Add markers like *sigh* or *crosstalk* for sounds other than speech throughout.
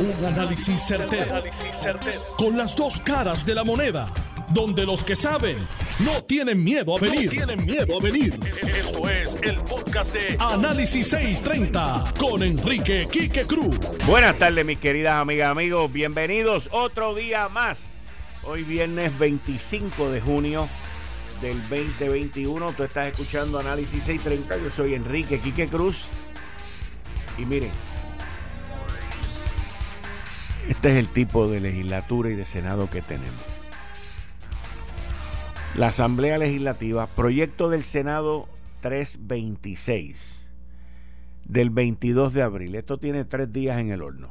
Un análisis certero, Con las dos caras de la moneda. Donde los que saben no tienen miedo a venir. tienen miedo a venir. Esto es el podcast de Análisis 630 con Enrique Quique Cruz. Buenas tardes, mis queridas amigas, amigos. Bienvenidos otro día más. Hoy viernes 25 de junio del 2021. Tú estás escuchando Análisis 630. Yo soy Enrique Quique Cruz. Y miren, este es el tipo de legislatura y de Senado que tenemos. La Asamblea Legislativa, proyecto del Senado 326 del 22 de abril. Esto tiene tres días en el horno.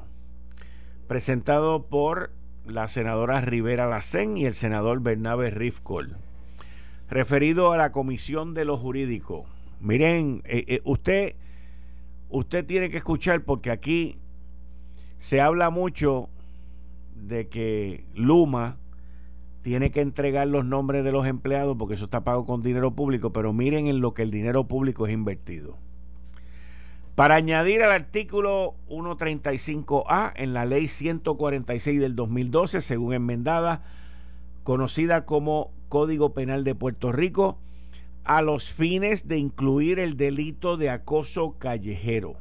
Presentado por la senadora Rivera Lacén y el senador Bernabe Rifkol. Referido a la Comisión de lo Jurídico. Miren, eh, eh, usted, usted tiene que escuchar porque aquí se habla mucho de que Luma tiene que entregar los nombres de los empleados porque eso está pago con dinero público, pero miren en lo que el dinero público es invertido. Para añadir al artículo 135A en la ley 146 del 2012, según enmendada, conocida como Código Penal de Puerto Rico, a los fines de incluir el delito de acoso callejero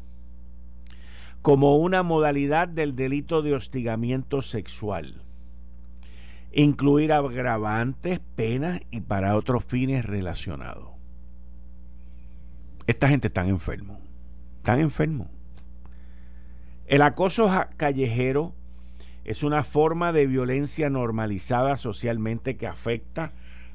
como una modalidad del delito de hostigamiento sexual. Incluir agravantes, penas y para otros fines relacionados. Esta gente está enfermo. Están enfermos. El acoso callejero es una forma de violencia normalizada socialmente que afecta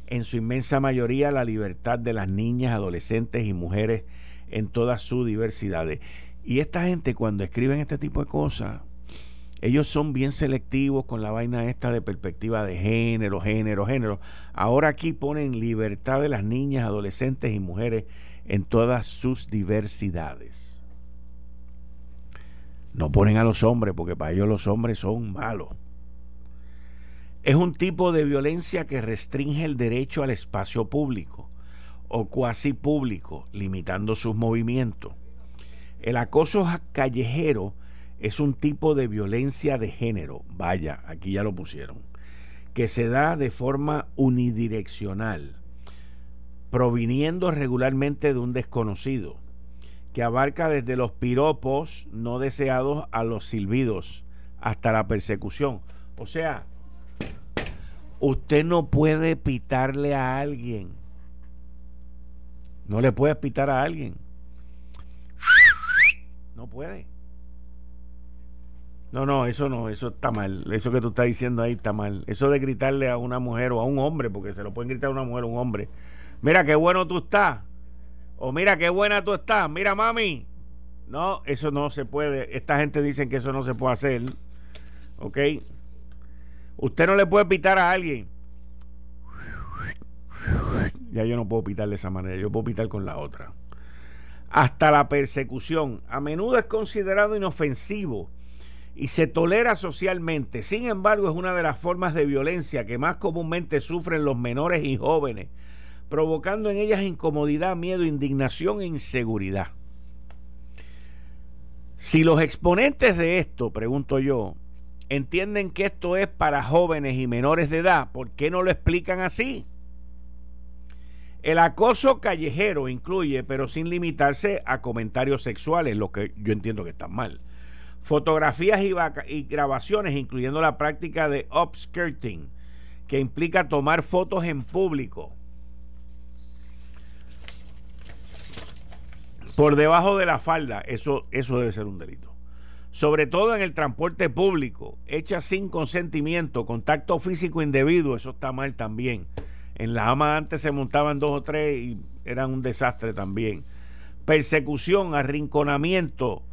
en su inmensa mayoría la libertad de las niñas, adolescentes y mujeres en todas sus diversidades. Y esta gente cuando escriben este tipo de cosas, ellos son bien selectivos con la vaina esta de perspectiva de género, género, género. Ahora aquí ponen libertad de las niñas, adolescentes y mujeres en todas sus diversidades. No ponen a los hombres porque para ellos los hombres son malos. Es un tipo de violencia que restringe el derecho al espacio público o cuasi público, limitando sus movimientos el acoso callejero es un tipo de violencia de género, vaya, aquí ya lo pusieron, que se da de forma unidireccional, proviniendo regularmente de un desconocido, que abarca desde los piropos no deseados a los silbidos, hasta la persecución. O sea, usted no puede pitarle a alguien. No le puede pitar a alguien puede. No, no, eso no, eso está mal. Eso que tú estás diciendo ahí está mal. Eso de gritarle a una mujer o a un hombre, porque se lo pueden gritar a una mujer o a un hombre. Mira qué bueno tú estás. O mira qué buena tú estás. Mira, mami. No, eso no se puede. Esta gente dice que eso no se puede hacer. ¿Ok? Usted no le puede pitar a alguien. Ya yo no puedo pitar de esa manera. Yo puedo pitar con la otra hasta la persecución. A menudo es considerado inofensivo y se tolera socialmente. Sin embargo, es una de las formas de violencia que más comúnmente sufren los menores y jóvenes, provocando en ellas incomodidad, miedo, indignación e inseguridad. Si los exponentes de esto, pregunto yo, entienden que esto es para jóvenes y menores de edad, ¿por qué no lo explican así? El acoso callejero incluye, pero sin limitarse a comentarios sexuales, lo que yo entiendo que está mal. Fotografías y, grabaciones, incluyendo la práctica de upskirting, que implica tomar fotos en público. Por debajo de la falda, eso, eso debe ser un delito. Sobre todo en el transporte público, hecha sin consentimiento, contacto físico indebido, eso está mal también en la AMA antes se montaban dos o tres y eran un desastre también. Persecución, arrinconamiento,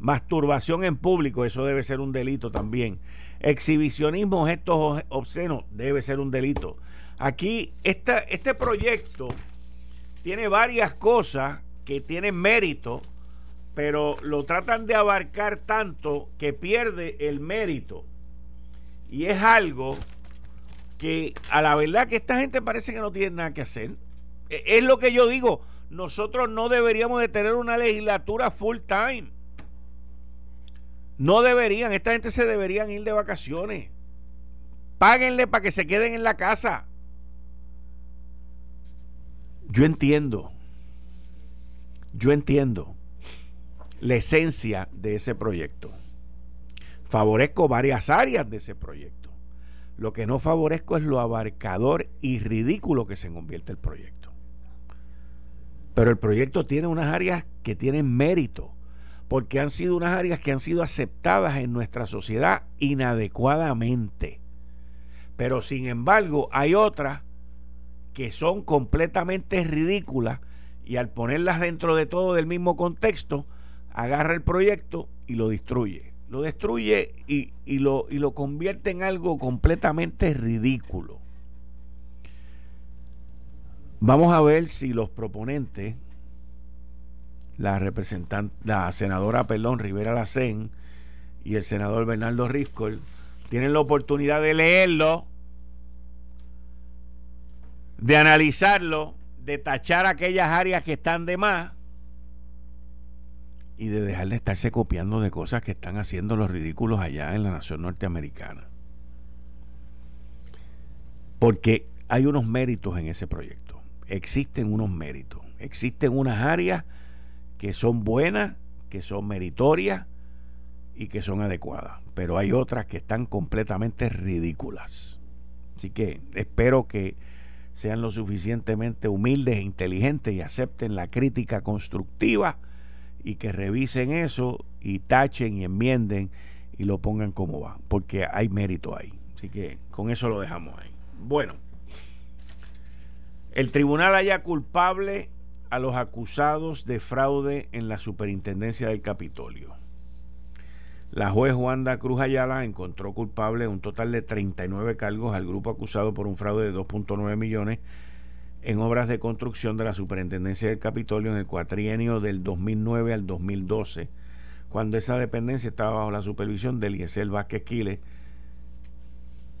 masturbación en público, eso debe ser un delito también. Exhibicionismo, gestos obscenos, debe ser un delito. Aquí, este proyecto tiene varias cosas que tienen mérito, pero lo tratan de abarcar tanto que pierde el mérito. Y es algo que a la verdad que esta gente parece que no tiene nada que hacer. E, es lo que yo digo, nosotros no deberíamos de tener una legislatura full time. No deberían, esta gente se deberían ir de vacaciones. Páguenle para que se queden en la casa. Yo entiendo, yo entiendo la esencia de ese proyecto. Favorezco varias áreas de ese proyecto. Lo que no favorezco es lo abarcador y ridículo que se convierte el proyecto. Pero el proyecto tiene unas áreas que tienen mérito, porque han sido unas áreas que han sido aceptadas en nuestra sociedad inadecuadamente. Pero sin embargo, hay otras que son completamente ridículas y al ponerlas dentro de todo del mismo contexto, agarra el proyecto y lo destruye. Lo destruye y, lo, y lo convierte en algo completamente ridículo. Vamos a ver si los proponentes, la representante, la senadora Pelón Rivera Lacén y el senador Bernardo Riscol, tienen la oportunidad de leerlo de analizarlo, de tachar aquellas áreas que están de más y de dejar de estarse copiando de cosas que están haciendo los ridículos allá en la nación norteamericana. Porque hay unos méritos en ese proyecto. Existen unos méritos. Existen unas áreas que son buenas, que son meritorias y que son adecuadas. Pero hay otras que están completamente ridículas. Así que espero que sean lo suficientemente humildes e inteligentes y acepten la crítica constructiva y que revisen eso y tachen y enmienden y lo pongan como va, porque hay mérito ahí. Así que con eso lo dejamos ahí. Bueno, el tribunal haya culpable a los acusados de fraude en la superintendencia del Capitolio. La juez Wanda Cruz Ayala encontró culpable un total de 39 cargos al grupo acusado por un fraude de 2.9 millones en obras de construcción de la Superintendencia del Capitolio en el cuatrienio del 2009 al 2012, cuando esa dependencia estaba bajo la supervisión de Eliezer Vázquez Quiles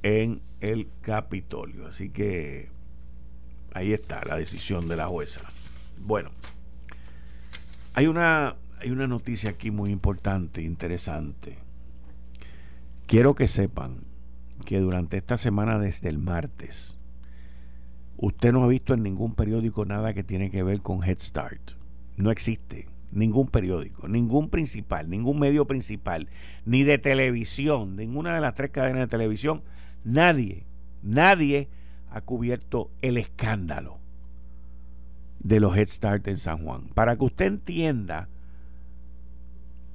en el Capitolio. Así que ahí está la decisión de la jueza. Bueno, hay una hay una noticia aquí muy importante, interesante. Quiero que sepan que durante esta semana, desde el martes, usted no ha visto en ningún periódico nada que tiene que ver con Head Start. No existe ningún periódico, ningún principal, ningún medio principal, ni de televisión, ninguna de las tres cadenas de televisión, nadie, nadie ha cubierto el escándalo de los Head Start en San Juan. Para que usted entienda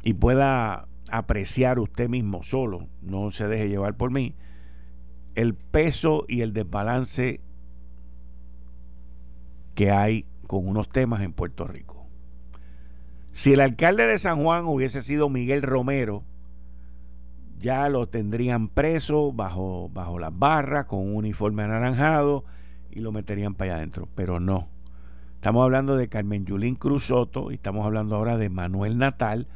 y pueda apreciar usted mismo solo, no se deje llevar por mí, el peso y el desbalance que hay con unos temas en Puerto Rico. Si el alcalde de San Juan hubiese sido Miguel Romero, ya lo tendrían preso bajo, bajo las barras con un uniforme anaranjado y lo meterían para allá adentro. Pero no. Estamos hablando de Carmen Yulín Cruz Soto y estamos hablando ahora de Manuel Natal,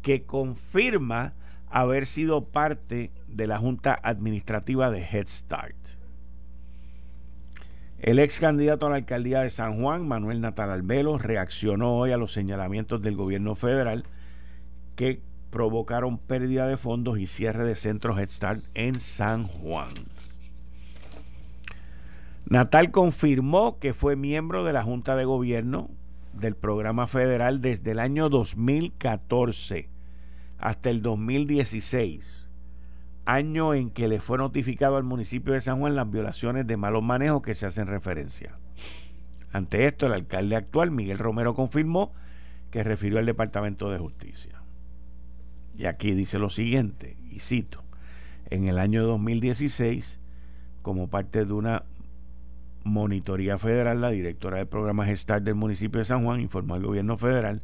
que confirma haber sido parte de la Junta Administrativa de Head Start. El ex candidato a la alcaldía de San Juan, Manuel Natal Albelo, reaccionó hoy a los señalamientos del gobierno federal que provocaron pérdida de fondos y cierre de centros Head Start en San Juan. Natal confirmó que fue miembro de la Junta de Gobierno del programa federal desde el año 2014 hasta el 2016, año en que le fue notificado al municipio de San Juan las violaciones de malos manejos que se hacen referencia. Ante esto, el alcalde actual, Miguel Romero, confirmó que refirió al Departamento de Justicia. Y aquí dice lo siguiente, y cito, en el año 2016, como parte de una monitoría federal, la directora del programa Gestar del municipio de San Juan informó al gobierno federal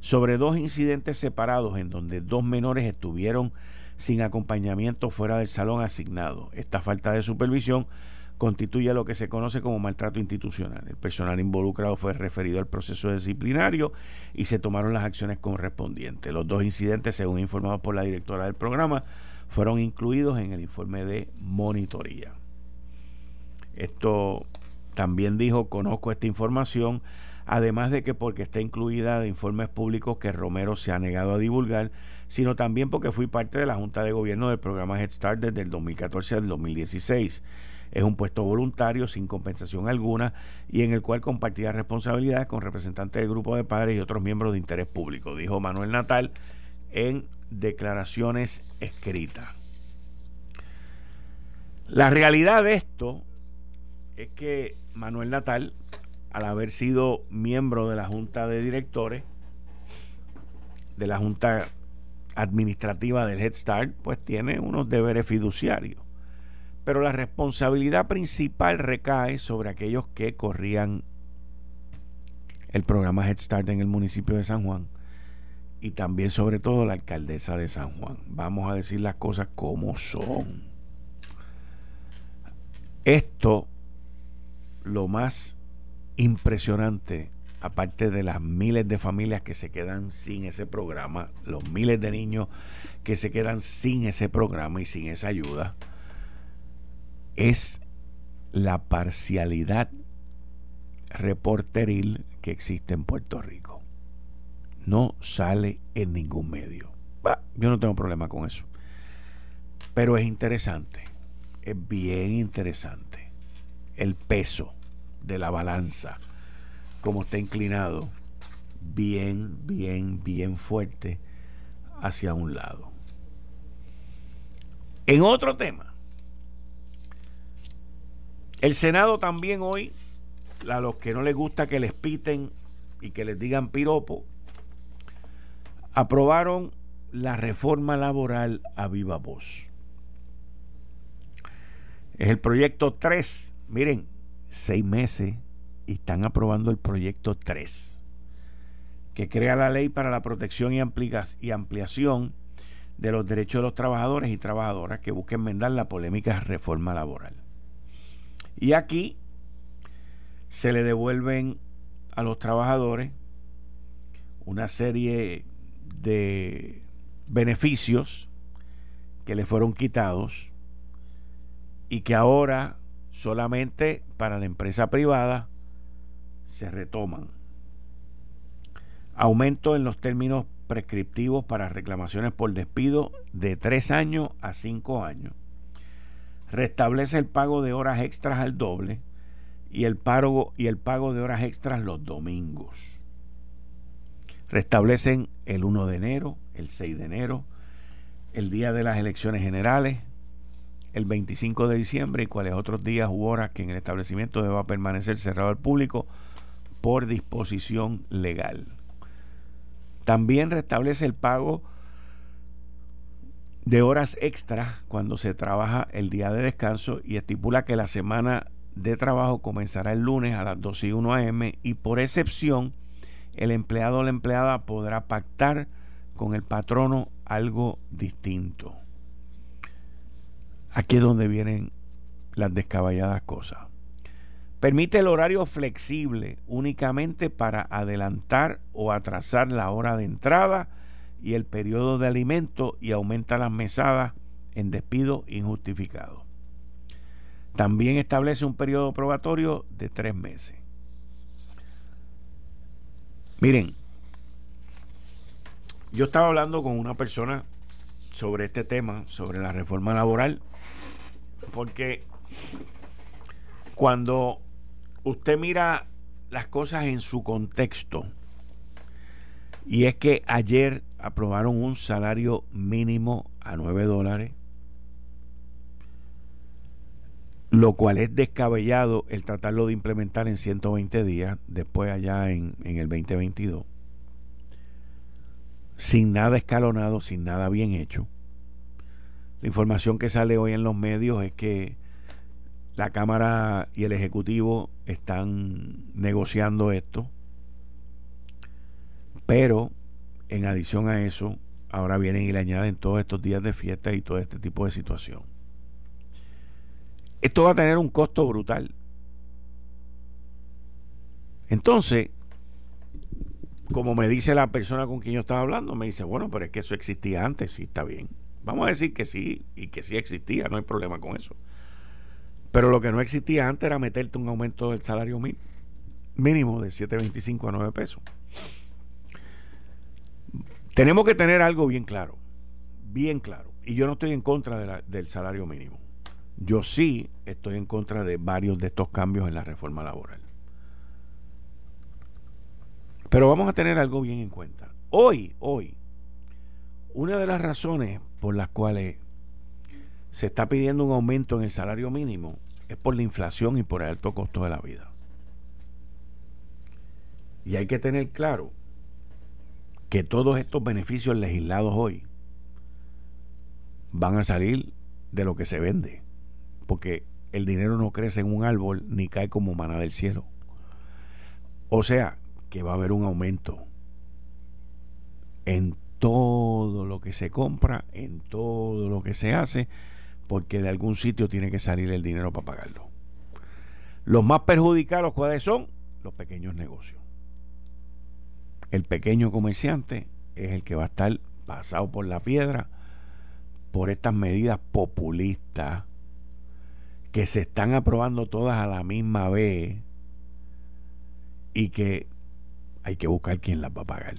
sobre dos incidentes separados en donde dos menores estuvieron sin acompañamiento fuera del salón asignado. Esta falta de supervisión constituye lo que se conoce como maltrato institucional. El personal involucrado fue referido al proceso disciplinario y se tomaron las acciones correspondientes. Los dos incidentes, según informado por la directora del programa, fueron incluidos en el informe de monitoría. Esto también dijo, conozco esta información, además de que porque está incluida de informes públicos que Romero se ha negado a divulgar, sino también porque fui parte de la Junta de Gobierno del programa Head Start desde el 2014 al 2016. Es un puesto voluntario, sin compensación alguna, y en el cual compartía responsabilidades con representantes del grupo de padres y otros miembros de interés público, dijo Manuel Natal en declaraciones escritas. La realidad de esto es que Manuel Natal, al haber sido miembro de la Junta de Directores, de la Junta Administrativa del Head Start, pues tiene unos deberes fiduciarios. Pero la responsabilidad principal recae sobre aquellos que corrían el programa Head Start en el municipio de San Juan y también sobre todo la alcaldesa de San Juan. Vamos a decir las cosas como son. Esto, lo más impresionante, aparte de las miles de familias que se quedan sin ese programa, los miles de niños que se quedan sin ese programa y sin esa ayuda, es la parcialidad reporteril que existe en Puerto Rico. No sale en ningún medio. yo no tengo problema con eso. Pero es interesante es bien interesante. El peso de la balanza, como está inclinado, bien, bien, bien fuerte hacia un lado. En otro tema, el Senado también hoy, a los que no les gusta que les piten y que les digan piropo, aprobaron la reforma laboral a viva voz. Es el proyecto 3. Miren, seis meses y están aprobando el proyecto 3, que crea la ley para la protección y, y ampliación de los derechos de los trabajadores y trabajadoras que busca enmendar la polémica reforma laboral. Y aquí se le devuelven a los trabajadores una serie de beneficios que le fueron quitados y que ahora solamente para la empresa privada se retoman. Aumento en los términos prescriptivos para reclamaciones por despido de tres años a cinco años. Restablece el pago de horas extras al doble y el, pago, y el pago de horas extras los domingos. Restablecen el 1 de enero, el 6 de enero, el día de las elecciones generales, el 25 de diciembre y cuáles otros días u horas que en el establecimiento deba permanecer cerrado al público por disposición legal. También restablece el pago de horas extras cuando se trabaja el día de descanso y estipula que la semana de trabajo comenzará el lunes a las 12 y 1 am y por excepción el empleado o la empleada podrá pactar con el patrono algo distinto. Aquí es donde vienen las descaballadas cosas. Permite el horario flexible únicamente para adelantar o atrasar la hora de entrada y el periodo de alimento y aumenta las mesadas en despido injustificado. También establece un periodo probatorio de tres meses. Miren, yo estaba hablando con una persona sobre este tema, sobre la reforma laboral, porque cuando usted mira las cosas en su contexto, y es que ayer aprobaron un salario mínimo a 9 dólares, lo cual es descabellado el tratarlo de implementar en 120 días, después allá en, el 2022, sin nada escalonado, sin nada bien hecho. La información que sale hoy en los medios es que la Cámara y el Ejecutivo están negociando esto, pero en adición a eso, ahora vienen y le añaden todos estos días de fiesta y todo este tipo de situación. Esto va a tener un costo brutal. Entonces, como me dice la persona con quien yo estaba hablando, me dice, bueno, pero es que eso existía antes, sí, está bien. Vamos a decir que sí y que sí existía, no hay problema con eso. Pero lo que no existía antes era meterte un aumento del salario mínimo. de 7.25 a 9 pesos. Tenemos que tener algo bien claro, bien claro. Y yo no estoy en contra del salario mínimo. Yo sí estoy en contra de varios de estos cambios en la reforma laboral. Pero vamos a tener algo bien en cuenta. Hoy, hoy, una de las razones por las cuales se está pidiendo un aumento en el salario mínimo es por la inflación y por el alto costo de la vida. Y hay que tener claro que todos estos beneficios legislados hoy van a salir de lo que se vende, porque el dinero no crece en un árbol ni cae como maná del cielo. O sea, que va a haber un aumento en todo lo que se compra, en todo lo que se hace, porque de algún sitio tiene que salir el dinero para pagarlo. Los más perjudicados, ¿cuáles son? Los pequeños negocios. El pequeño comerciante es el que va a estar pasado por la piedra por estas medidas populistas que se están aprobando todas a la misma vez y que hay que buscar quién las va a pagar.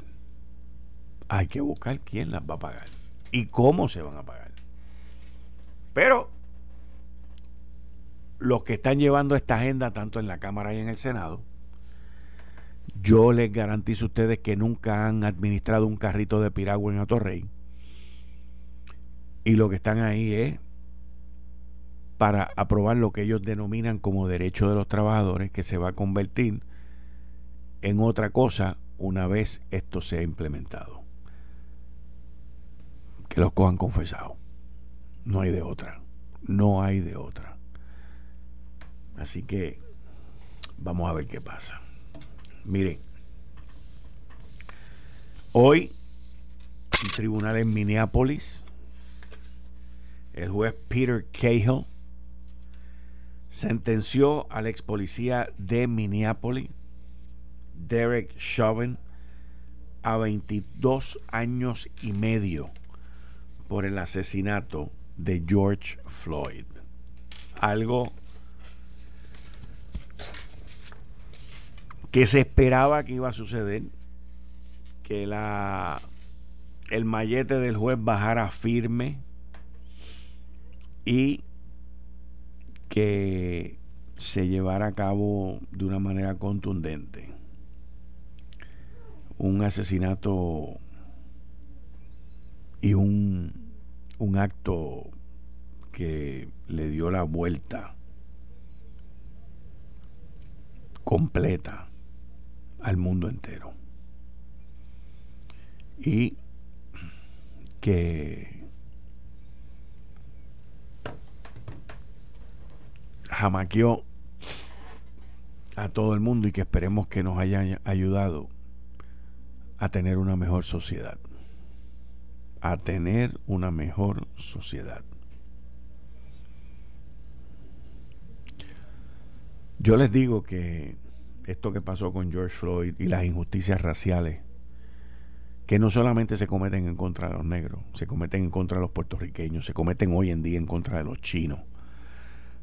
Hay que buscar quién las va a pagar y cómo se van a pagar. Pero los que están llevando esta agenda tanto en la Cámara y en el Senado, yo les garantizo a ustedes que nunca han administrado un carrito de piragua en Atorrey. Y lo que están ahí es para aprobar lo que ellos denominan como derecho de los trabajadores, que se va a convertir en otra cosa una vez esto sea implementado. Que los cojan confesado. No hay de otra. No hay de otra. Así que vamos a ver qué pasa. Miren, hoy el tribunal en Minneapolis, el juez Peter Cahill sentenció al ex policía de Minneapolis, Derek Chauvin, a 22 años y medio por el asesinato de George Floyd. Algo que se esperaba que iba a suceder, que la el mallete del juez bajara firme y que se llevara a cabo de una manera contundente. Un asesinato y un un acto que le dio la vuelta completa al mundo entero. Y que jamaqueó a todo el mundo y que esperemos que nos haya ayudado a tener una mejor sociedad a tener una mejor sociedad. Yo les digo que esto que pasó con George Floyd y las injusticias raciales, que no solamente se cometen en contra de los negros, se cometen en contra de los puertorriqueños, se cometen hoy en día en contra de los chinos,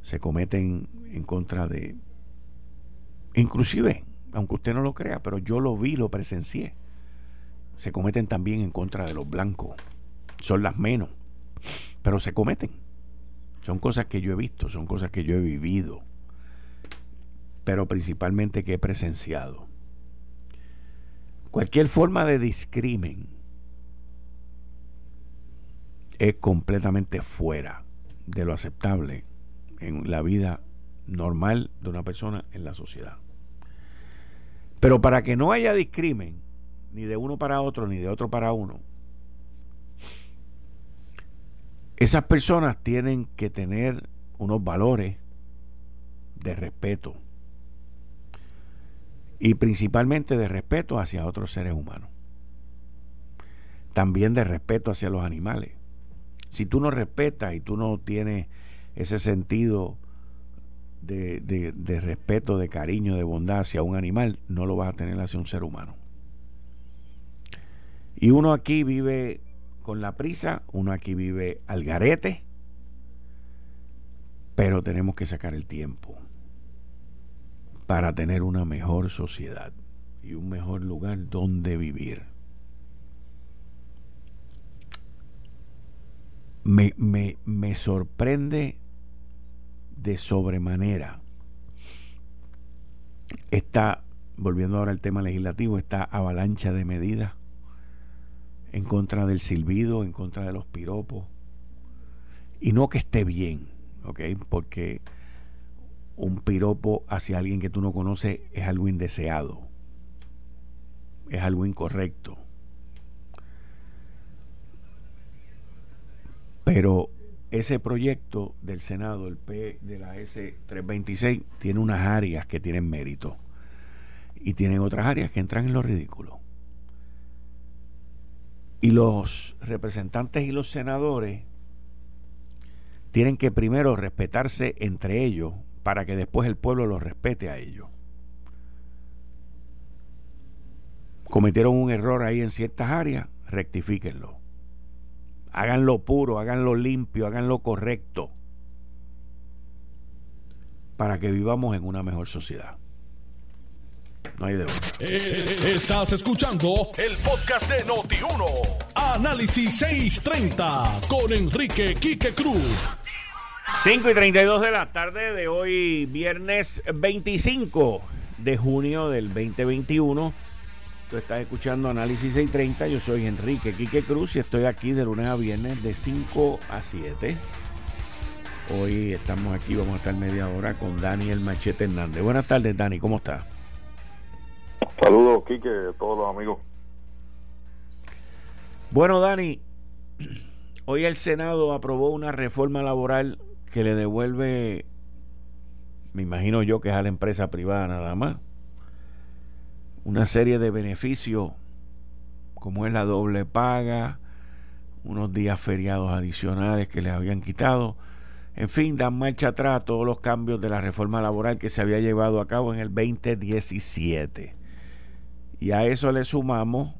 se cometen en contra de... Inclusive, aunque usted no lo crea, pero yo lo vi, lo presencié se cometen también en contra de los blancos. Son las menos, pero se cometen. Son cosas que yo he visto, son cosas que yo he vivido, pero principalmente que he presenciado. Cualquier forma de discrimen es completamente fuera de lo aceptable en la vida normal de una persona en la sociedad. Pero para que no haya discrimen, ni de uno para otro, ni de otro para uno. Esas personas tienen que tener unos valores de respeto y principalmente de respeto hacia otros seres humanos. También de respeto hacia los animales. Si tú no respetas y tú no tienes ese sentido de, de respeto, de cariño, de bondad hacia un animal, no lo vas a tener hacia un ser humano. Y uno aquí vive con la prisa, uno aquí vive al garete, pero tenemos que sacar el tiempo para tener una mejor sociedad y un mejor lugar donde vivir. Me, me, me sorprende de sobremanera esta, volviendo ahora al tema legislativo, esta avalancha de medidas en contra del silbido, en contra de los piropos. Y no que esté bien, ¿ok? Porque un piropo hacia alguien que tú no conoces es algo indeseado, es algo incorrecto. Pero ese proyecto del Senado, el P de la S326, tiene unas áreas que tienen mérito y tienen otras áreas que entran en lo ridículo. Y los representantes y los senadores tienen que primero respetarse entre ellos para que después el pueblo los respete a ellos. Cometieron un error ahí en ciertas áreas, rectifíquenlo. Háganlo puro, háganlo limpio, háganlo correcto para que vivamos en una mejor sociedad. No hay de eh, Estás escuchando el podcast de Noti1. Análisis 630 con Enrique Quique Cruz. 5 y 32 de la tarde de hoy, viernes 25 de junio del 2021. Tú estás escuchando Análisis 630. Yo soy Enrique Quique Cruz y estoy aquí de lunes a viernes de 5 a 7. Hoy estamos aquí, vamos a estar media hora con Daniel Machete Hernández. Buenas tardes, Dani, ¿cómo estás? Saludos, Quique, a todos los amigos. Bueno, Dani, hoy el Senado aprobó una reforma laboral que le devuelve, me imagino yo que es a la empresa privada nada más, una serie de beneficios como es la doble paga, unos días feriados adicionales que les habían quitado. En fin, dan marcha atrás todos los cambios de la reforma laboral que se había llevado a cabo en el 2017. Y a eso le sumamos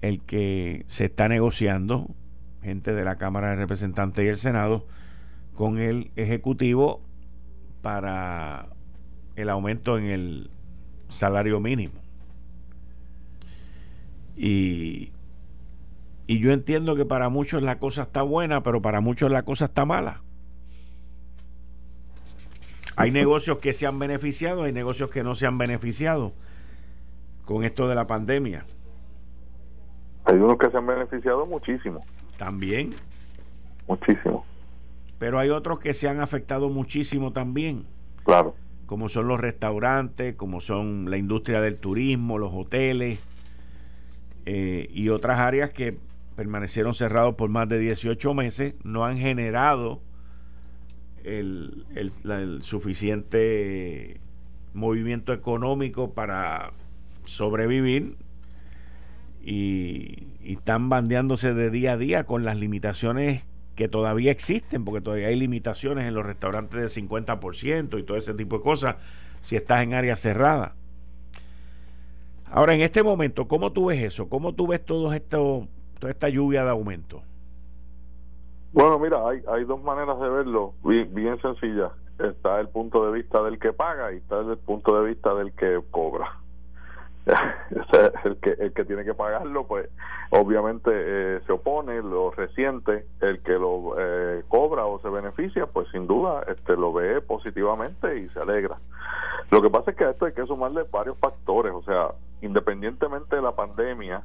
el que se está negociando, gente de la Cámara de Representantes y el Senado, con el Ejecutivo para el aumento en el salario mínimo. Y, y yo entiendo que para muchos la cosa está buena, pero para muchos la cosa está mala. Hay negocios que se han beneficiado, hay negocios que no se han beneficiado con esto de la pandemia. Hay unos que se han beneficiado muchísimo. También. Muchísimo pero hay otros que se han afectado muchísimo también. Claro. Como son los restaurantes, como son la industria del turismo, los hoteles eh, y otras áreas que permanecieron cerrados por más de 18 meses, no han generado el, suficiente movimiento económico para sobrevivir y, están bandeándose de día a día con las limitaciones que todavía existen, porque todavía hay limitaciones en los restaurantes del 50% y todo ese tipo de cosas, si estás en área cerrada. Ahora, en este momento, ¿cómo tú ves eso? ¿Cómo tú ves todo esto, toda esta lluvia de aumento? Bueno, mira, hay, hay dos maneras de verlo, bien, bien. Está el punto de vista del que paga y está el punto de vista del que cobra. *laughs* el que el que tiene que pagarlo pues obviamente eh, se opone lo resiente el que lo eh, cobra o se beneficia pues sin duda este lo ve positivamente y se alegra. Lo que pasa es que a esto hay que sumarle varios factores o sea independientemente de la pandemia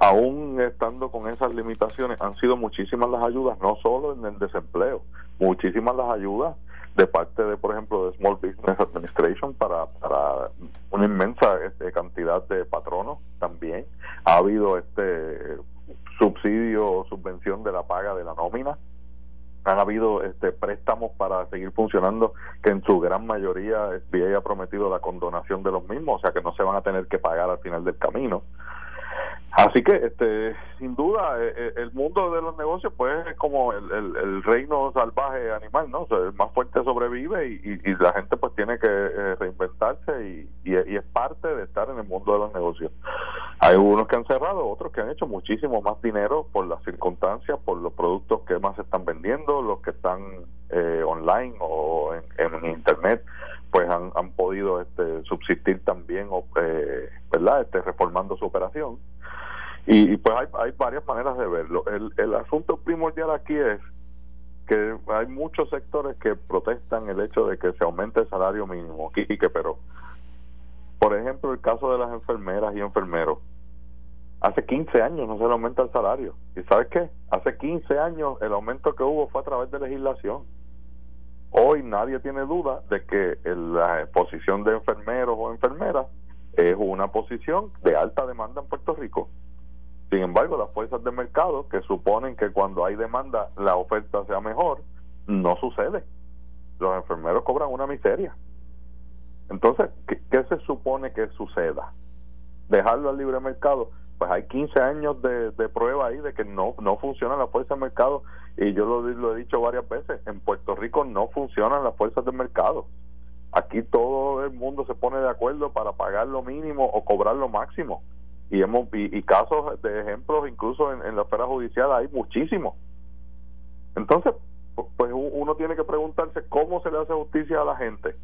aún estando con esas limitaciones han sido muchísimas las ayudas no solo en el desempleo muchísimas las ayudas de parte de, por ejemplo, de Small Business Administration para, para una inmensa este, cantidad de patronos también. Ha habido este subsidio o subvención de la paga de la nómina. Han habido este préstamos para seguir funcionando que en su gran mayoría SBA ha prometido la condonación de los mismos, o sea que no se van a tener que pagar al final del camino. Así que, este, sin duda, eh, eh, el mundo de los negocios, pues, es como el, reino salvaje animal, ¿no? el más fuerte sobrevive y, la gente, pues, tiene que eh, reinventarse y, es parte de estar en el mundo de los negocios. Hay unos que han cerrado, otros que han hecho muchísimo más dinero por las circunstancias, por los productos que más se están vendiendo, los que están online o en, Internet, pues han, han podido este, subsistir también, eh, ¿verdad? Este, reformando su operación. Y, pues hay, hay varias maneras de verlo. El, el asunto primordial aquí es que hay muchos sectores que protestan el hecho de que se aumente el salario mínimo y que pero por ejemplo el caso de las enfermeras y enfermeros. Hace 15 años no se le aumenta el salario. Y sabes qué hace 15 años el aumento que hubo fue a través de legislación. Hoy nadie tiene duda de que la posición de enfermeros o enfermeras es una posición de alta demanda en Puerto Rico sin embargo, las fuerzas de mercado que suponen que cuando hay demanda la oferta sea mejor, no sucede. Los enfermeros cobran una miseria. Entonces, ¿qué, se supone que suceda? Dejarlo al libre mercado. Pues hay 15 años de, prueba ahí de que no, no funciona la fuerza de mercado y yo lo, lo he dicho varias veces, en Puerto Rico no funcionan las fuerzas de mercado. Aquí todo el mundo se pone de acuerdo para pagar lo mínimo o cobrar lo máximo y hemos y, casos de ejemplos incluso en, la esfera judicial hay muchísimos. Entonces pues uno tiene que preguntarse cómo se le hace justicia a la gente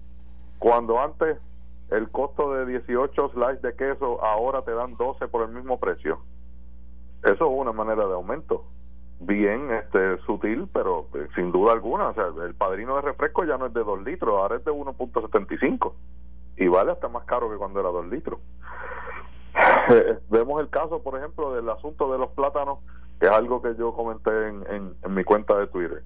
cuando antes el costo de 18 slices de queso ahora te dan 12 por el mismo precio. Eso es una manera de aumento. Bien este sutil pero eh, sin duda alguna o sea el padrino de refresco ya no es de 2 litros ahora es de 1.75 y vale hasta más caro que cuando era 2 litros vemos el caso, por ejemplo, del asunto de los plátanos, que es algo que yo comenté en, en, mi cuenta de Twitter.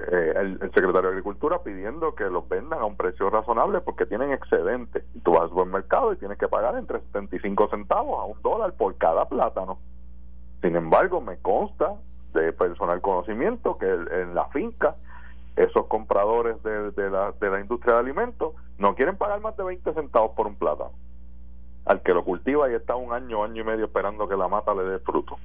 Eh, el, secretario de Agricultura pidiendo que los vendan a un precio razonable porque tienen excedente. Y tú vas al supermercado y tienes que pagar entre 75 centavos a un dólar por cada plátano. Sin embargo, me consta de personal conocimiento que en la finca esos compradores de, de, la, de la industria de alimentos no quieren pagar más de 20 centavos por un plátano al que lo cultiva y está un año, año y medio esperando que la mata le dé fruto.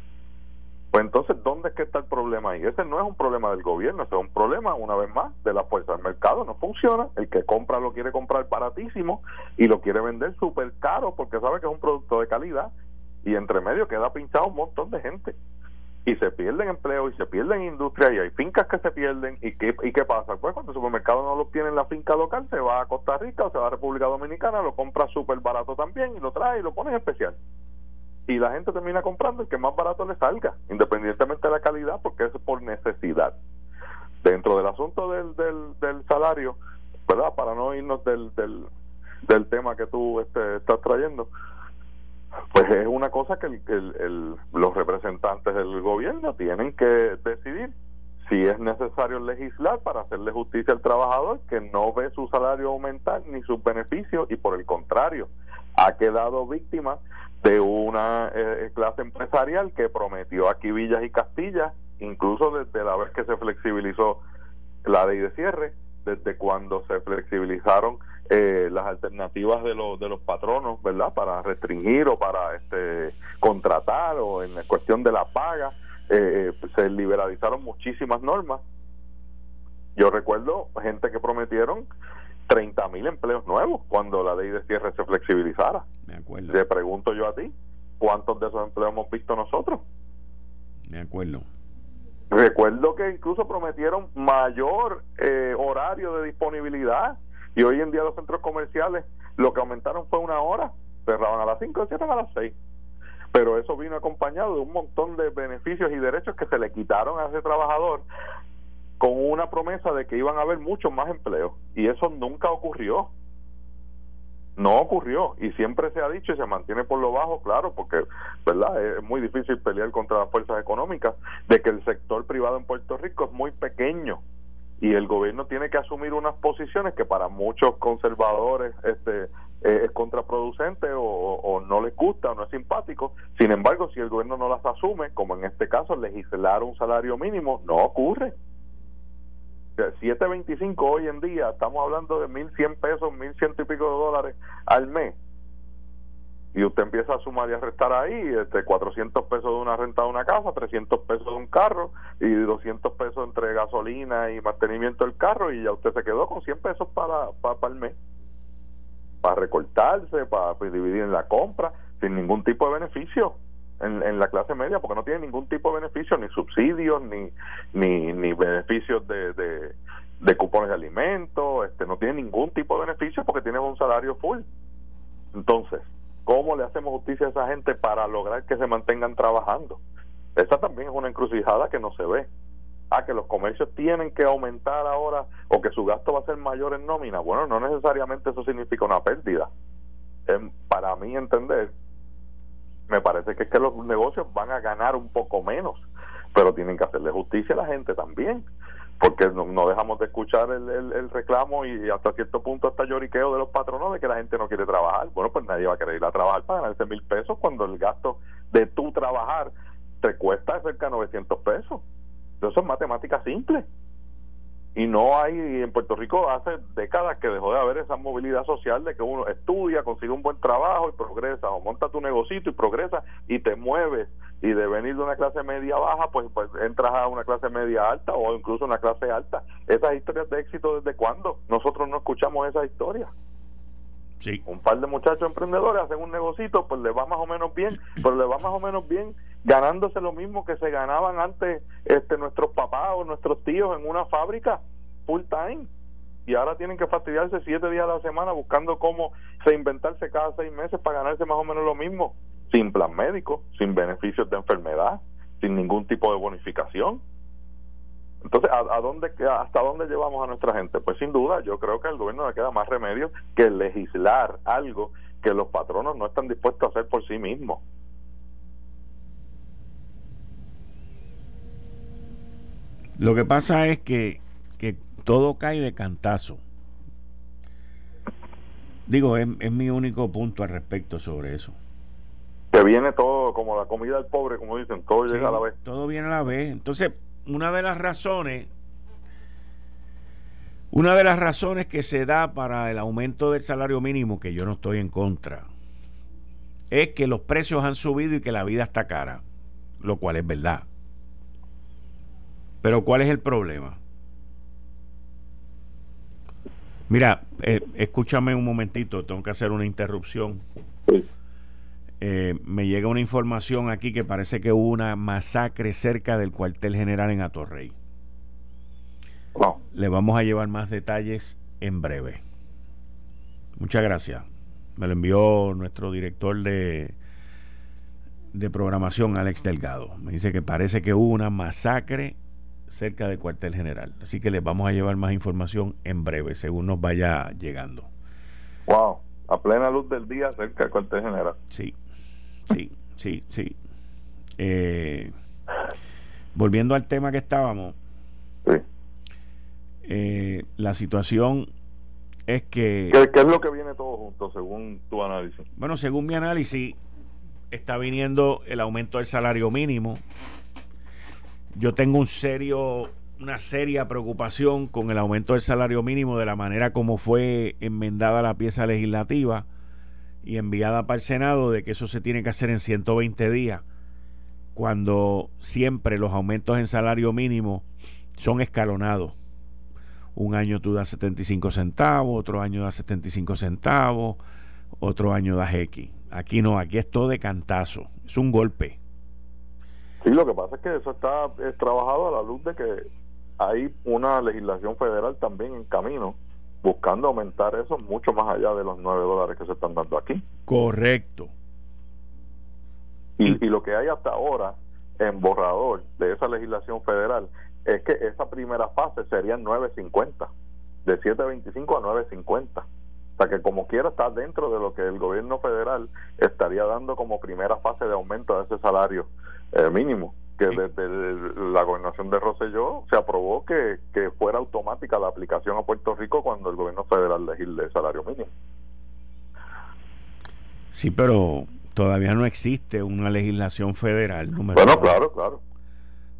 Pues entonces, ¿dónde es que está el problema ahí? Ese no es un problema del gobierno, ese es un problema, una vez más, de la fuerza del mercado. No funciona. El que compra lo quiere comprar baratísimo y lo quiere vender súper caro porque sabe que es un producto de calidad y entre medio queda pinchado un montón de gente y se pierden empleo y se pierden industria y hay fincas que se pierden y qué, y qué pasa pues cuando el supermercado no lo tiene en la finca local se va a Costa Rica o se va a República Dominicana lo compra súper barato también y lo trae y lo pone especial. Y la gente termina comprando el que más barato le salga independientemente de la calidad porque es por necesidad. Dentro del asunto del, del, del salario verdad para no irnos del, del, del tema que tú este, estás trayendo pues es una cosa que el, los representantes del gobierno tienen que decidir si es necesario legislar para hacerle justicia al trabajador que no ve su salario aumentar ni sus beneficios y por el contrario ha quedado víctima de una eh, clase empresarial que prometió aquí Villas y Castillas incluso desde la vez que se flexibilizó la ley de cierre desde cuando se flexibilizaron eh, las alternativas de los de los patronos, ¿verdad? Para restringir o para este contratar o en la cuestión de la paga, eh, se liberalizaron muchísimas normas. Yo recuerdo gente que prometieron 30 mil empleos nuevos cuando la ley de cierre se flexibilizara. Me acuerdo. Te pregunto yo a ti, ¿cuántos de esos empleos hemos visto nosotros? Me acuerdo. Recuerdo que incluso prometieron mayor eh, horario de disponibilidad y hoy en día los centros comerciales lo que aumentaron fue una hora, cerraban a las 5 y cierran a las 6. Pero eso vino acompañado de un montón de beneficios y derechos que se le quitaron a ese trabajador con una promesa de que iban a haber muchos más empleos. Y eso nunca ocurrió. No ocurrió y siempre se ha dicho y se mantiene por lo bajo, claro, porque verdad es muy difícil pelear contra las fuerzas económicas, de que el sector privado en Puerto Rico es muy pequeño y el gobierno tiene que asumir unas posiciones que para muchos conservadores este eh, es contraproducente o, no les gusta o no es simpático. Sin embargo, si el gobierno no las asume, como en este caso legislar un salario mínimo, no ocurre. 7.25 hoy en día, estamos hablando de 1.100 pesos, 1.100 y pico de dólares al mes. Y usted empieza a sumar y a restar ahí este 400 pesos de una renta de una casa, 300 pesos de un carro y 200 pesos entre gasolina y mantenimiento del carro y ya usted se quedó con 100 pesos para, para, el mes. Para recortarse, para dividir en la compra sin ningún tipo de beneficio en, la clase media porque no tiene ningún tipo de beneficio ni subsidios ni ni, beneficios de, de cupones de alimentos, este, no tiene ningún tipo de beneficio porque tienes un salario full. Entonces, ¿cómo le hacemos justicia a esa gente para lograr que se mantengan trabajando? Esa también es una encrucijada que no se ve. Ah, que los comercios tienen que aumentar ahora o que su gasto va a ser mayor en nómina. Bueno, no necesariamente eso significa una pérdida. para mí entender, me parece que es que los negocios van a ganar un poco menos, pero tienen que hacerle justicia a la gente también porque no, dejamos de escuchar el, el, reclamo y hasta cierto punto hasta lloriqueo de los patronos de que la gente no quiere trabajar. Bueno, pues nadie va a querer ir a trabajar para ganarse mil pesos cuando el gasto de tu trabajar te cuesta cerca de 900 pesos. Eso es matemática simple y no hay en Puerto Rico hace décadas que dejó de haber esa movilidad social de que uno estudia, consigue un buen trabajo y progresa, o monta tu negocito y progresa y te mueves y de venir de una clase media baja pues pues entras a una clase media alta o incluso una clase alta. Esas historias de éxito desde cuándo? Nosotros no escuchamos esas historias. Un par de muchachos emprendedores hacen un negocito, pues le va más o menos bien, pero le va más o menos bien ganándose lo mismo que se ganaban antes este nuestros papás o nuestros tíos en una fábrica full time y ahora tienen que fastidiarse siete días a la semana buscando cómo reinventarse cada seis meses para ganarse más o menos lo mismo sin plan médico, sin beneficios de enfermedad, sin ningún tipo de bonificación. Entonces, ¿a, dónde, ¿hasta dónde llevamos a nuestra gente? Pues sin duda, yo creo que al gobierno le queda más remedio que legislar algo que los patronos no están dispuestos a hacer por sí mismos. Lo que pasa es que, que todo cae de cantazo. Digo, es, mi único punto al respecto sobre eso. Que viene todo como la comida del pobre, como dicen, todo llega a la vez. Todo viene a la vez. Entonces, una de las razones, una de las razones que se da para el aumento del salario mínimo, que yo no estoy en contra, es que los precios han subido y que la vida está cara, lo cual es verdad. Pero ¿cuál es el problema? Mira, eh, escúchame un momentito, tengo que hacer una interrupción. Eh, me llega una información aquí que parece que hubo una masacre cerca del cuartel general en Atorrey. Le vamos a llevar más detalles en breve. Muchas gracias. Me lo envió nuestro director de, de programación, Alex Delgado. Me dice que parece que hubo una masacre cerca del cuartel general. Así que les vamos a llevar más información en breve, según nos vaya llegando. Wow, a plena luz del día cerca del cuartel general. Sí, sí, sí, sí. Eh, volviendo al tema que estábamos, sí. eh, la situación es que... ¿Qué, es lo que viene todo junto según tu análisis? Bueno, según mi análisis, está viniendo el aumento del salario mínimo, yo tengo un serio, una seria preocupación con el aumento del salario mínimo de la manera como fue enmendada la pieza legislativa y enviada para el Senado, de que eso se tiene que hacer en 120 días, cuando siempre los aumentos en salario mínimo son escalonados. Un año tú das 75 centavos, otro año das 75 centavos, otro año das X. Aquí no, aquí es todo de cantazo, es un golpe. Sí, lo que pasa es que eso está trabajado a la luz de que hay una legislación federal también en camino buscando aumentar eso mucho más allá de los 9 dólares que se están dando aquí. Correcto. Y, y lo que hay hasta ahora en borrador de esa legislación federal es que esa primera fase sería 9.50, de 7.25 a 9.50. O sea que como quiera está dentro de lo que el gobierno federal estaría dando como primera fase de aumento de ese salario eh, mínimo que desde la gobernación de Rosselló se aprobó que, fuera automática la aplicación a Puerto Rico cuando el gobierno federal legisle el salario mínimo. Sí, pero todavía no existe una legislación federal. Número bueno, claro, claro.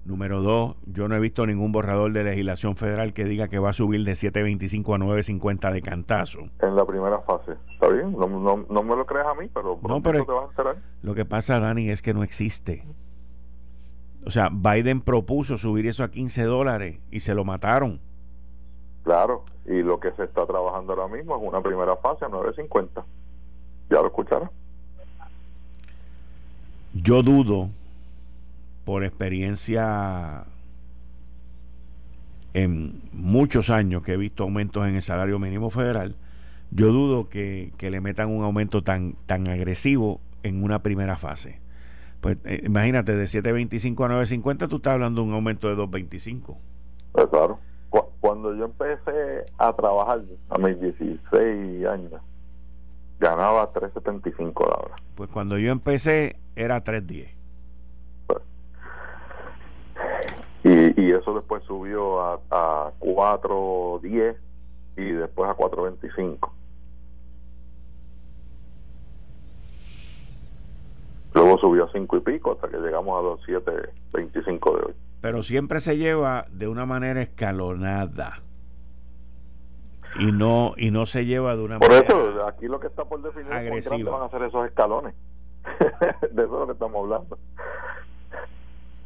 Número dos, yo no he visto ningún borrador de legislación federal que diga que va a subir de 7.25 a 9.50 de cantazo. En la primera fase. ¿Está bien? No, no, me lo crees a mí, pero, no, pero te vas a enterar. Lo que pasa, Dani, es que no existe. O sea, Biden propuso subir eso a 15 dólares y se lo mataron. Claro, y lo que se está trabajando ahora mismo es una primera fase a 9.50. ¿Ya lo escucharon? Yo dudo, por experiencia en muchos años que he visto aumentos en el salario mínimo federal, yo dudo que, le metan un aumento tan, tan agresivo en una primera fase. Pues eh, imagínate, de 7.25 a 9.50 tú estás hablando de un aumento de 2.25. Pues claro. Cuando yo empecé a trabajar a mis 16 años, ganaba 3.75 la hora. Pues cuando yo empecé era 3.10. Pues, y, y eso después subió a, a 4.10 y después a 4.25. Luego subió a 5 y pico hasta que llegamos a los 7.25 de hoy. Pero siempre se lleva de una manera escalonada. Y no y no se lleva de una por manera. Eso, aquí lo que está por definir agresiva. van a hacer esos escalones. *laughs* de eso es lo que estamos hablando.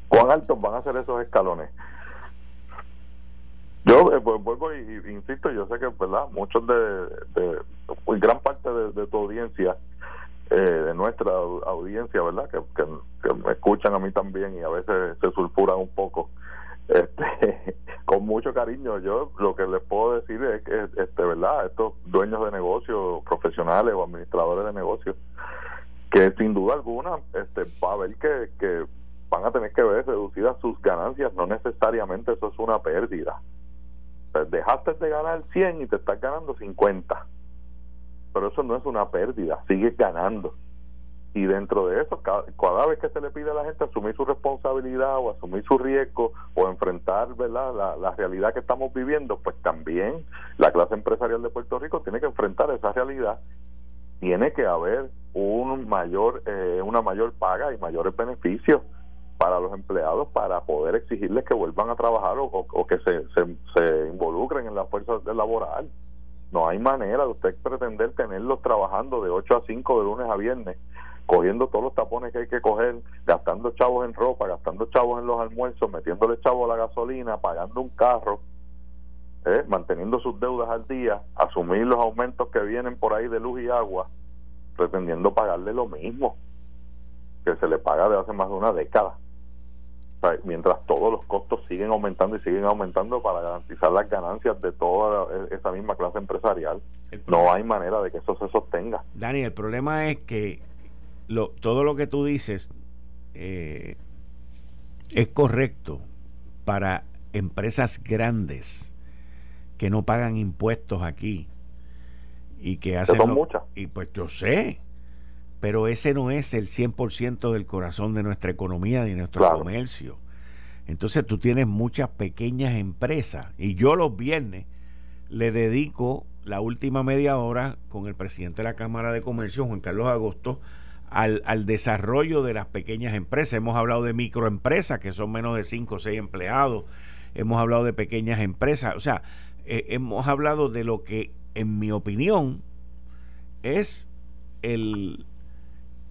¿Cuán altos van a ser esos escalones? Yo eh, pues, vuelvo y, insisto, yo sé que verdad muchos de, de gran parte de, tu audiencia, eh, de nuestra audiencia, verdad, que, que, me escuchan a mí también y a veces se sulfuran un poco, *laughs* este, con mucho cariño. Yo lo que les puedo decir es que, este, verdad, estos dueños de negocios, profesionales o administradores de negocios, que sin duda alguna, este, va a ver que, que van a tener que ver reducidas sus ganancias, no necesariamente eso es una pérdida dejaste de ganar 100 y te estás ganando 50. Pero eso no es una pérdida, sigues ganando. Y dentro de eso, cada, vez que se le pide a la gente asumir su responsabilidad o asumir su riesgo o enfrentar ¿verdad? La, la realidad que estamos viviendo, pues también la clase empresarial de Puerto Rico tiene que enfrentar esa realidad. Tiene que haber un mayor, eh, una mayor paga y mayores beneficios para los empleados para poder exigirles que vuelvan a trabajar o, que se, se, involucren en la fuerza laboral. No hay manera de usted pretender tenerlos trabajando de 8 a 5 de lunes a viernes, cogiendo todos los tapones que hay que coger, gastando chavos en ropa, gastando chavos en los almuerzos, metiéndole chavos a la gasolina, pagando un carro, ¿eh? manteniendo sus deudas al día, asumir los aumentos que vienen por ahí de luz y agua, pretendiendo pagarle lo mismo que se le paga de hace más de una década mientras todos los costos siguen aumentando y siguen aumentando para garantizar las ganancias de toda esa misma clase empresarial. No hay manera de que eso se sostenga. Dani, el problema es que lo, todo lo que tú dices eh, es correcto para empresas grandes que no pagan impuestos aquí y que hacen... son muchas. Y pues yo sé, pero ese no es el 100% del corazón de nuestra economía y de nuestro comercio. Entonces tú tienes muchas pequeñas empresas y yo los viernes le dedico la última media hora con el presidente de la Cámara de Comercio, Juan Carlos Agosto, al, desarrollo de las pequeñas empresas. Hemos hablado de microempresas que son menos de 5 o 6 empleados. Hemos hablado de pequeñas empresas. O sea, eh, hemos hablado de lo que, en mi opinión, es el,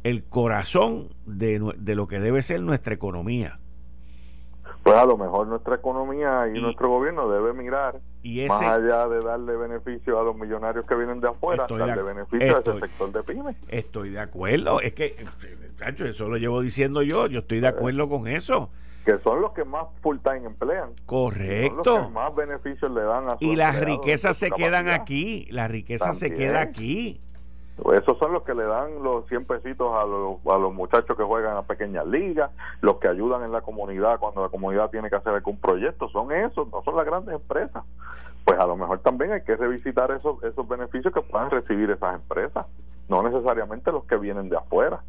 el corazón de, lo que debe ser nuestra economía. Pues a lo mejor nuestra economía y, nuestro gobierno debe mirar más allá de darle beneficio a los millonarios que vienen de afuera, darle beneficio a ese sector de pymes. Estoy de acuerdo, es que, eso lo llevo diciendo yo, yo estoy de acuerdo con eso que son los que más full time emplean. Correcto. Son los que más beneficios le dan a Y las riquezas se quedan aquí, la riqueza se queda aquí. Esos son los que le dan los 100 pesitos a los, a los muchachos que juegan a pequeñas ligas, los que ayudan en la comunidad cuando la comunidad tiene que hacer algún proyecto, son esos, no son las grandes empresas. Pues a lo mejor también hay que revisitar esos, esos beneficios que puedan recibir esas empresas, no necesariamente los que vienen de afuera.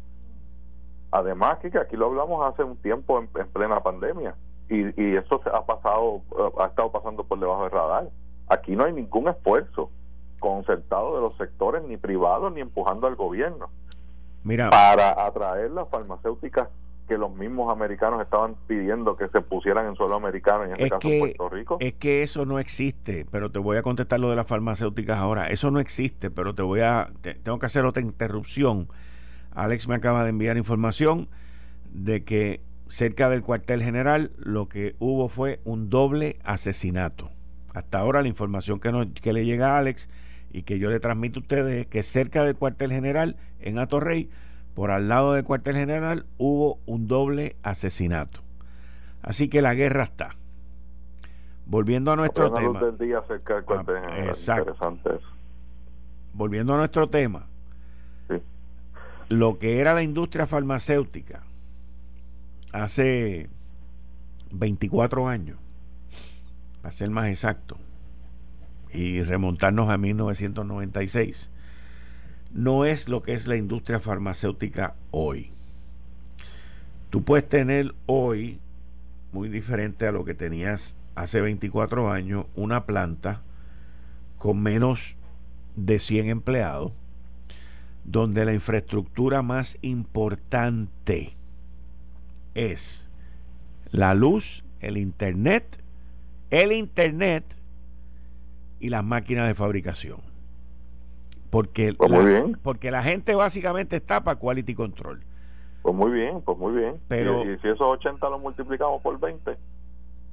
Además, que aquí lo hablamos hace un tiempo en, en plena pandemia y, y eso ha pasado, ha estado pasando por debajo del radar. Aquí no hay ningún esfuerzo concertado de los sectores ni privados ni empujando al gobierno Mira, para atraer las farmacéuticas que los mismos americanos estaban pidiendo que se pusieran en suelo americano, en este caso en Puerto Rico. Es que eso no existe, pero te voy a contestar lo de las farmacéuticas ahora. Eso no existe, pero te voy a. tengo que hacer otra interrupción. Alex me acaba de enviar información de que cerca del cuartel general lo que hubo fue un doble asesinato. Hasta ahora la información que, nos, que le llega a Alex y que yo le transmito a ustedes que cerca del cuartel general en Atorrey, por al lado del cuartel general, hubo un doble asesinato. Así que la guerra está. volviendo a nuestro tema. Del día acerca ah, exacto. Volviendo a nuestro tema. Lo que era la industria farmacéutica hace 24 años, para ser más exacto, y remontarnos a 1996, no es lo que es la industria farmacéutica hoy. Tú puedes tener hoy, muy diferente a lo que tenías hace 24 años, una planta con menos de 100 empleados, donde la infraestructura más importante es la luz, el internet, el internet y las máquinas de fabricación. Porque, pues la, porque la gente básicamente está para quality control. Pues muy bien, pues muy bien. Pero, y, si esos 80 los multiplicamos por 20,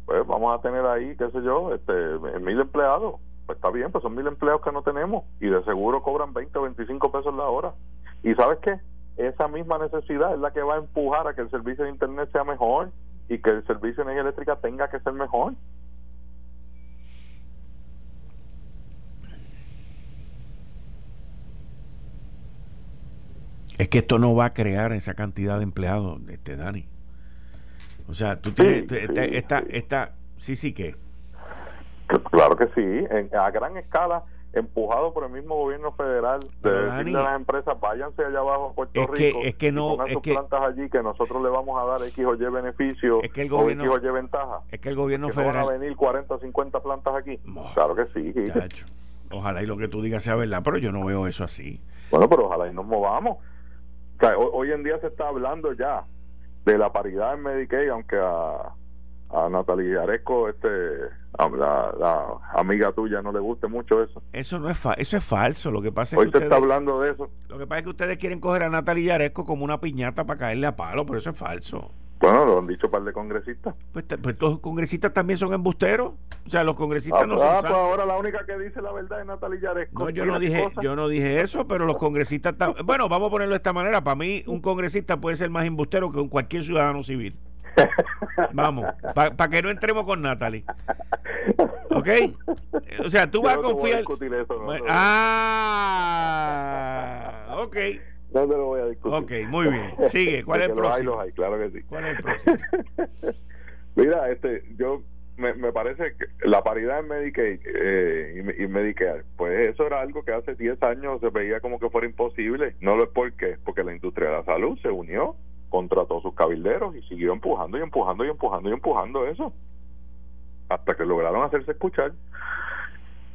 pues vamos a tener ahí, qué sé yo, este, mil empleados. Pues está bien, pues son mil empleados que no tenemos y de seguro cobran 20 o 25 pesos la hora. ¿Y sabes qué? Esa misma necesidad es la que va a empujar a que el servicio de Internet sea mejor y que el servicio de energía eléctrica tenga que ser mejor. Es que esto no va a crear esa cantidad de empleados, este Dani. O sea, tú tienes esta, esta, sí, sí que. Claro que sí, a gran escala, empujado por el mismo gobierno federal, de decirle a las empresas, váyanse allá abajo a Puerto Rico es que no, y sus plantas allí que nosotros le vamos a dar X o Y beneficio es que el gobierno, o X o Y ventaja. Es que el gobierno federal... van a venir 40 o 50 plantas aquí. claro que sí. Ojalá y lo que tú digas sea verdad, pero yo no veo eso así. Bueno, pero ojalá y nos movamos hoy, en día se está hablando ya de la paridad en Medicaid, aunque a, a Natalia Aresco, este, la, amiga tuya, no le guste mucho eso. Eso no es eso es falso. Lo que pasa es que se está hablando de eso. Lo que pasa es que ustedes quieren coger a Natalia Aresco como una piñata para caerle a palo, pero eso es falso. Bueno, lo han dicho un par de congresistas. Pues, pues los congresistas también son embusteros. O sea, los congresistas ah, no son. Ah, pues ahora la única que dice la verdad es Natalia Yaresco. No, yo no dije, yo no dije eso, pero los congresistas. Bueno, vamos a ponerlo de esta manera. Para mí, un congresista puede ser más embustero que cualquier ciudadano civil. Vamos, para que no entremos con Natalie. ¿Ok? O sea, tú vas a confiar. ah, ok. No te lo voy a discutir. Ok, muy bien. Sigue. *laughs* ¿Cuál es el próximo? Hay, claro que sí. ¿Cuál es el *laughs* próximo? Mira, este, yo me, me parece que la paridad en Medicaid eh, y, Medicare, pues eso era algo que hace 10 años se veía como que fuera imposible. No lo es porque, porque la industria de la salud se unió, contrató sus cabilderos y siguió empujando y empujando y empujando y empujando eso. Hasta que lograron hacerse escuchar.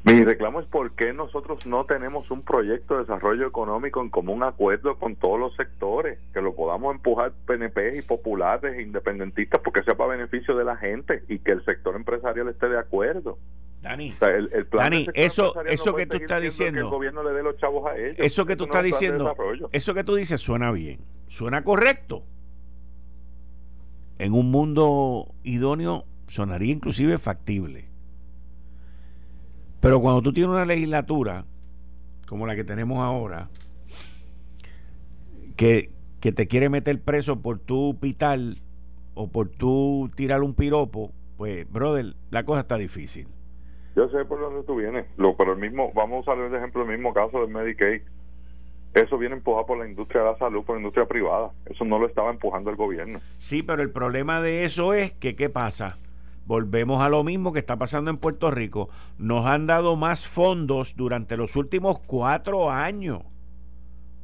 Mi reclamo es por qué nosotros no tenemos un proyecto de desarrollo económico en común acuerdo con todos los sectores, que lo podamos empujar PNP y populares e independentistas porque sea para beneficio de la gente y que el sector empresarial esté de acuerdo. Dani, Dani eso, eso que tú estás diciendo, que el gobierno le dé los chavos a ellos. Eso que tú estás diciendo, eso que tú dices suena bien, suena correcto. En un mundo idóneo sonaría inclusive factible pero cuando tú tienes una legislatura como la que tenemos ahora, que, te quiere meter preso por tu pital o por tu tirar un piropo, pues, brother, la cosa está difícil. Yo sé por dónde tú vienes, lo, pero el mismo, vamos a usar el ejemplo del mismo caso del Medicaid. Eso viene empujado por la industria de la salud, por la industria privada. Eso no lo estaba empujando el gobierno. Sí, pero el problema de eso es que, ¿qué pasa? Volvemos a lo mismo que está pasando en Puerto Rico. Nos han dado más fondos durante los últimos cuatro años.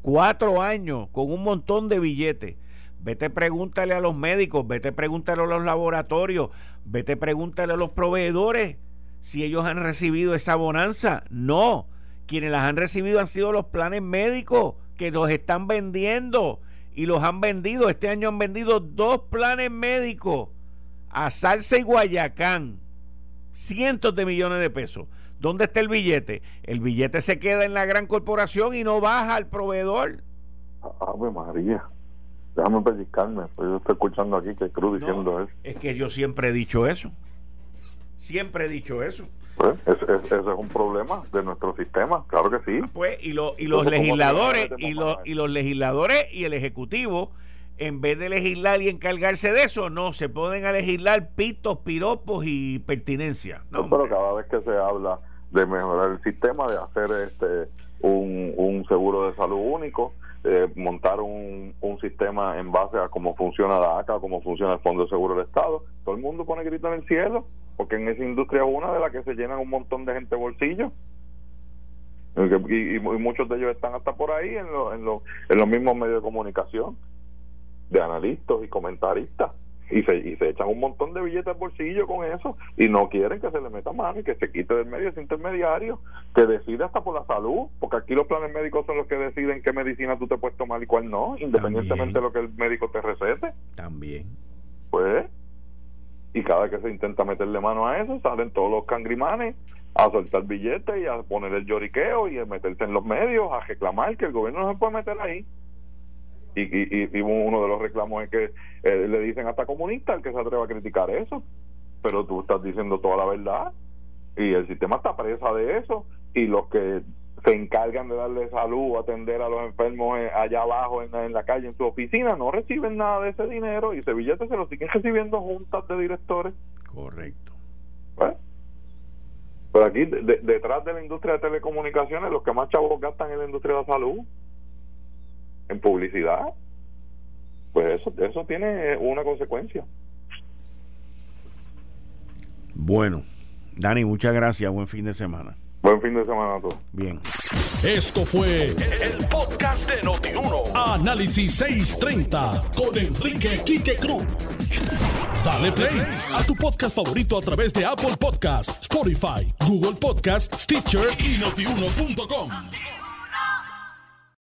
Cuatro años con un montón de billetes. Vete pregúntale a los médicos, vete pregúntale a los laboratorios, vete pregúntale a los proveedores si ellos han recibido esa bonanza. No, quienes las han recibido han sido los planes médicos que los están vendiendo y los han vendido. Este año han vendido dos planes médicos a Salsa y Guayacán cientos de millones de pesos. ¿Dónde está el billete? El billete se queda en la gran corporación y no baja al proveedor. Ave María. Déjame pellizcarme. Pues yo estoy escuchando aquí que Cruz diciendo eso. Es que yo siempre he dicho eso. Siempre he dicho eso. Pues, ese, es un problema de nuestro sistema, claro que sí. Pues, y, y los legisladores y los, y los legisladores y el ejecutivo en vez de legislar y encargarse de eso, no, se pueden a legislar pitos, piropos y pertinencia. No, pero cada vez que se habla de mejorar el sistema, de hacer este un, un seguro de salud único, eh, montar un, un sistema en base a cómo funciona la ACA, cómo funciona el Fondo de Seguro del Estado, todo el mundo pone grito en el cielo, porque en esa industria es una de las que se llenan un montón de gente bolsillo. Y, y, muchos de ellos están hasta por ahí en, en, en los mismos medios de comunicación, de analistas y comentaristas y se, y se echan un montón de billetes al bolsillo con eso y no quieren que se le meta mano y que se quite del medio ese intermediario que decide hasta por la salud, porque aquí los planes médicos son los que deciden qué medicina tú te puedes tomar y cuál no, independientemente de lo que el médico te recete. También. Pues, y cada vez que se intenta meterle mano a eso, salen todos los cangrimanes a soltar billetes y a poner el lloriqueo y a meterse en los medios, a reclamar que el gobierno no se puede meter ahí y, uno de los reclamos es que eh, le dicen hasta comunista el que se atreva a criticar eso. Pero tú estás diciendo toda la verdad y el sistema está presa de eso. Y los que se encargan de darle salud o atender a los enfermos eh, allá abajo en, la calle en su oficina no reciben nada de ese dinero y ese billete se lo siguen recibiendo juntas de directores. Correcto. Pues, pero aquí detrás de la industria de telecomunicaciones los que más chavos gastan en la industria de la salud en publicidad, pues eso, eso tiene una consecuencia. Bueno, Dani, muchas gracias. Buen fin de semana. Buen fin de semana a todos. Bien. Esto fue el, podcast de Notiuno. Análisis 630 con Enrique Quique Cruz. Dale play a tu podcast favorito a través de Apple Podcasts, Spotify, Google Podcasts, Stitcher y notiuno.com.